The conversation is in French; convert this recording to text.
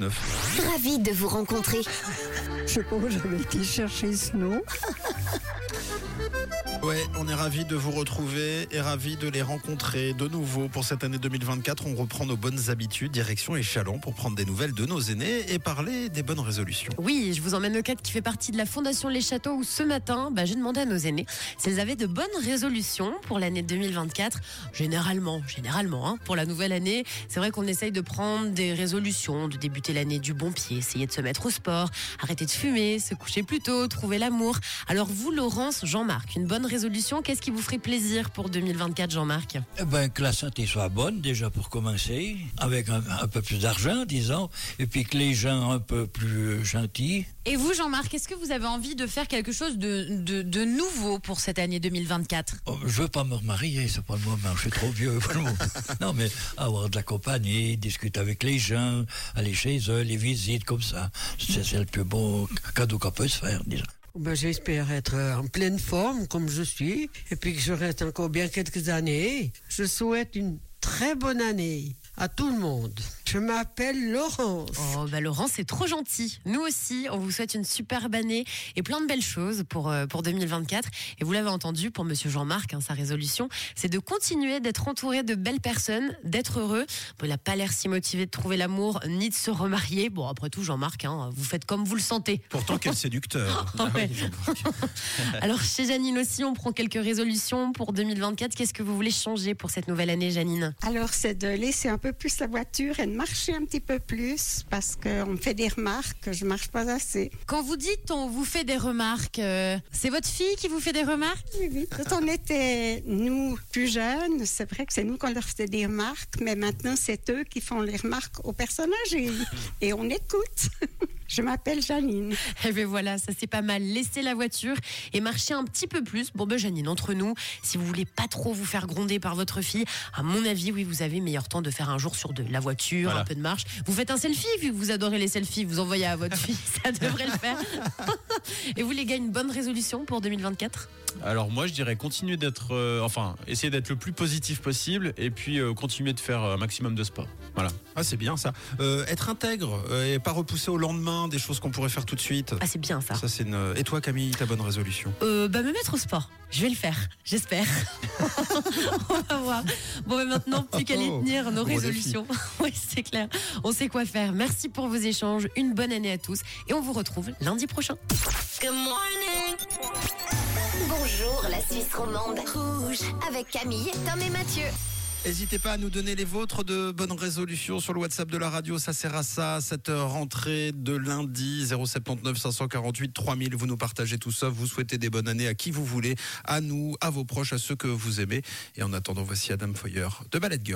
9. Ravi de vous rencontrer. Je sais pas où j'avais été chercher ce nom. Ouais, on est ravis de vous retrouver et ravis de les rencontrer de nouveau pour cette année 2024. On reprend nos bonnes habitudes, direction les Chalons pour prendre des nouvelles de nos aînés et parler des bonnes résolutions. Oui, je vous emmène au cadre qui fait partie de la Fondation Les Châteaux où ce matin, bah, j'ai demandé à nos aînés s'ils avaient de bonnes résolutions pour l'année 2024. Généralement, généralement, hein, pour la nouvelle année, c'est vrai qu'on essaye de prendre des résolutions, de débuter l'année du bon pied, essayer de se mettre au sport, arrêter de fumer, se coucher plus tôt, trouver l'amour. Alors vous, Laurence, Jean-Marc, une bonne résolution, qu'est-ce qui vous ferait plaisir pour 2024, Jean-Marc Eh ben, que la santé soit bonne, déjà pour commencer, avec un, un peu plus d'argent, disons, et puis que les gens un peu plus gentils. Et vous, Jean-Marc, est-ce que vous avez envie de faire quelque chose de, de, de nouveau pour cette année 2024 Oh, je veux pas me remarier, c'est pas le moment, je suis trop vieux. non, mais avoir de la compagnie, discuter avec les gens, aller chez eux, les visites comme ça, c'est c'est le plus beau cadeau qu'on peut se faire, disons. Ben, J'espère être en pleine forme comme je suis et puis que je reste encore bien quelques années. Je souhaite une très bonne année à tout le monde. Je m'appelle Laurence. Oh, bah Laurent, c'est trop gentil. Nous aussi, on vous souhaite une superbe année et plein de belles choses pour, euh, pour 2024. Et vous l'avez entendu pour Monsieur Jean-Marc, hein, sa résolution, c'est de continuer d'être entouré de belles personnes, d'être heureux. Bon, il n'a pas l'air si motivé de trouver l'amour ni de se remarier. Bon, après tout, Jean-Marc, hein, vous faites comme vous le sentez. Pourtant, quel séducteur. Ah ouais. Ah. Alors, chez Janine aussi, on prend quelques résolutions pour 2024. Qu'est-ce que vous voulez changer pour cette nouvelle année, Janine? Alors, c'est de laisser un peu plus la voiture et de marcher un petit peu plus parce qu'on me fait des remarques que je marche pas assez. Quand vous dites on vous fait des remarques, euh, c'est votre fille qui vous fait des remarques? Oui, oui. Quand on était, nous, plus jeunes, c'est vrai que c'est nous qu'on leur faisait des remarques, mais maintenant, c'est eux qui font les remarques aux personnages et, et on écoute. Je m'appelle Janine. Eh bien voilà, ça c'est pas mal. Laissez la voiture et marchez un petit peu plus. Bon ben Janine, entre nous, si vous voulez pas trop vous faire gronder par votre fille, à mon avis, oui, vous avez meilleur temps de faire un jour sur deux. La voiture, Voilà. un peu de marche. Vous faites un selfie, vu que vous adorez les selfies, vous envoyez à votre fille, ça devrait le faire. et vous les gars, une bonne résolution pour 2024 Alors moi je dirais continuer d'être, euh, enfin essayer d'être le plus positif possible et puis euh, continuer de faire un maximum de sport. Voilà. Ah, c'est bien ça. Euh, être intègre euh, et pas repousser au lendemain des choses qu'on pourrait faire tout de suite. Ah c'est bien ça. Ça, c'est une... Et toi, Camille, ta bonne résolution? Euh, bah me mettre au sport. Je vais le faire, j'espère. On va voir. Bon, mais maintenant, plus qu'à y Oh, tenir nos résolutions. oui, c'est clair. On sait quoi faire. Merci pour vos échanges. Une bonne année à tous. Et on vous retrouve lundi prochain. Bonjour la Suisse romande. Rouge. Avec Camille, Tom et Mathieu. N'hésitez pas à nous donner les vôtres de bonnes résolutions sur le WhatsApp de la radio. Ça sert à ça. Cette rentrée de lundi 079 548 3000. Vous nous partagez tout ça. Vous souhaitez des bonnes années à qui vous voulez, à nous, à vos proches, à ceux que vous aimez. Et en attendant, voici Adam Foyer de Ballet Girl.